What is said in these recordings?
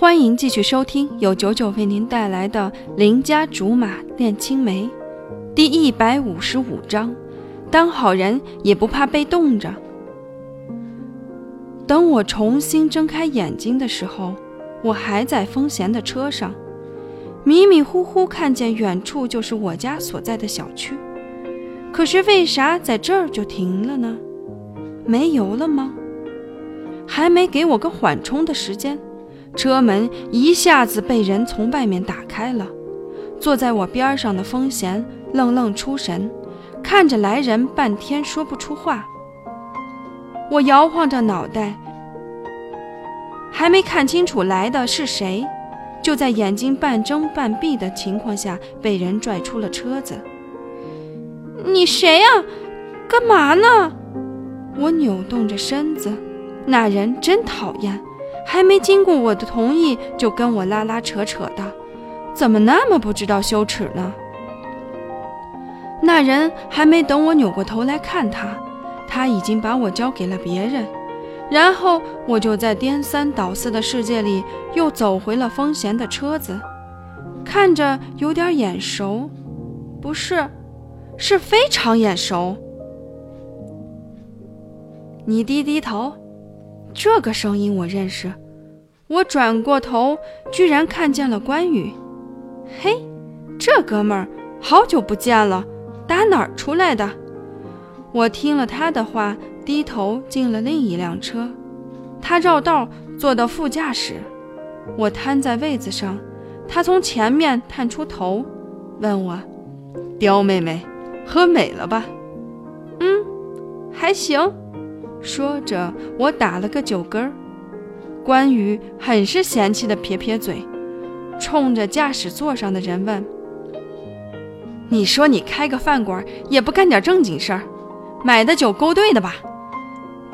欢迎继续收听由九九为您带来的《邻家竹马恋青梅》第一百五十五章。当好人也不怕被冻着。等我重新睁开眼睛的时候，我还在风贤的车上，迷迷糊糊看见远处就是我家所在的小区。可是为啥在这儿就停了呢？没油了吗？还没给我个缓冲的时间。车门一下子被人从外面打开了，坐在我边上的风贤愣愣出神，看着来人半天说不出话。我摇晃着脑袋，还没看清楚来的是谁，就在眼睛半睁半闭的情况下被人拽出了车子。你谁呀？干嘛呢？我扭动着身子，那人真讨厌。还没经过我的同意就跟我拉拉扯扯的，怎么那么不知道羞耻呢？那人还没等我扭过头来看他，他已经把我交给了别人，然后我就在颠三倒四的世界里又走回了风贤的车子，看着有点眼熟，不是，是非常眼熟。你低低头。这个声音我认识，我转过头，居然看见了关羽。嘿，这哥们儿好久不见了，打哪儿出来的？我听了他的话，低头进了另一辆车。他绕道坐到副驾驶，我瘫在位子上，他从前面探出头，问我：“刁妹妹，喝美了吧？”“嗯，还行。”说着，我打了个酒嗝儿。关羽很是嫌弃的撇撇嘴，冲着驾驶座上的人问：“你说你开个饭馆也不干点正经事儿，买的酒勾兑的吧？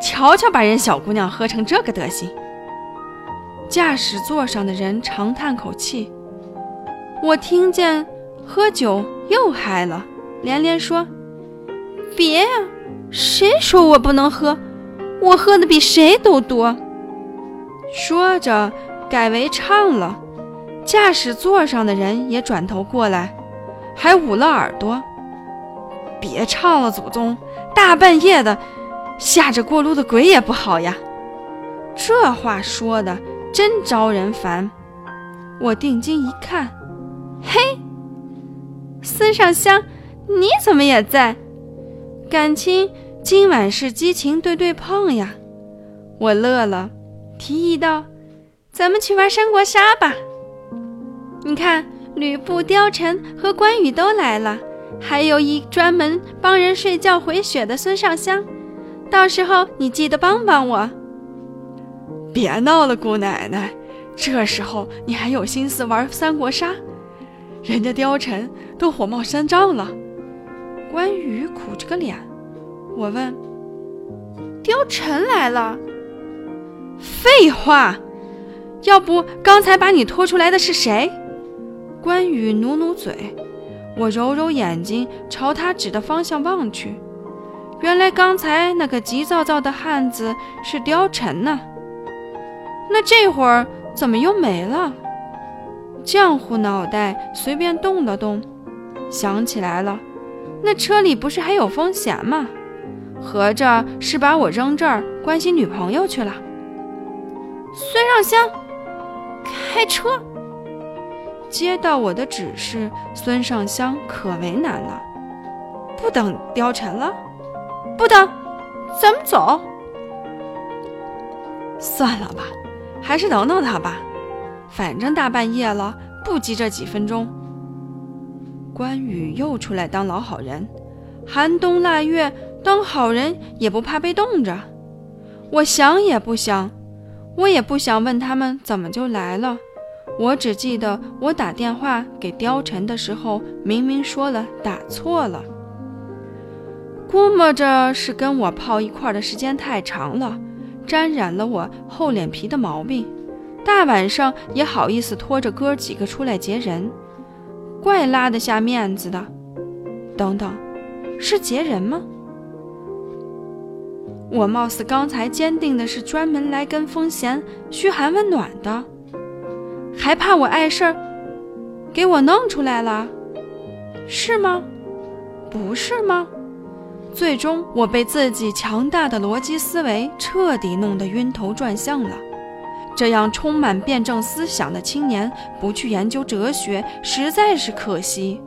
瞧瞧把人小姑娘喝成这个德行。”驾驶座上的人长叹口气。我听见喝酒又嗨了，连连说：“别呀，谁说我不能喝？”我喝的比谁都多。说着，改为唱了。驾驶座上的人也转头过来，还捂了耳朵。别唱了，祖宗！大半夜的，吓着过路的鬼也不好呀。这话说的真招人烦。我定睛一看，嘿，孙尚香，你怎么也在？感情。今晚是激情对对碰呀！我乐了，提议道：“咱们去玩三国杀吧。你看，吕布、貂蝉和关羽都来了，还有一专门帮人睡觉回血的孙尚香。到时候你记得帮帮我。”别闹了，姑奶奶，这时候你还有心思玩三国杀？人家貂蝉都火冒三丈了。关羽苦着个脸。我问：“貂蝉来了？”废话，要不刚才把你拖出来的是谁？关羽努努嘴，我揉揉眼睛，朝他指的方向望去。原来刚才那个急躁躁的汉子是貂蝉呢。那这会儿怎么又没了？浆糊脑袋随便动了动，想起来了，那车里不是还有风险吗？合着是把我扔这儿关心女朋友去了。孙尚香，开车。接到我的指示，孙尚香可为难了。不等貂蝉了，不等，咱们走。算了吧，还是等等他吧，反正大半夜了，不急这几分钟。关羽又出来当老好人，寒冬腊月。当好人也不怕被冻着，我想也不想，我也不想问他们怎么就来了。我只记得我打电话给貂蝉的时候，明明说了打错了。估摸着是跟我泡一块的时间太长了，沾染了我厚脸皮的毛病。大晚上也好意思拖着哥几个出来劫人，怪拉得下面子的。等等，是劫人吗？我貌似刚才坚定的是专门来跟风贤嘘寒问暖的，还怕我碍事儿，给我弄出来了，是吗？不是吗？最终，我被自己强大的逻辑思维彻底弄得晕头转向了。这样充满辩证思想的青年不去研究哲学，实在是可惜。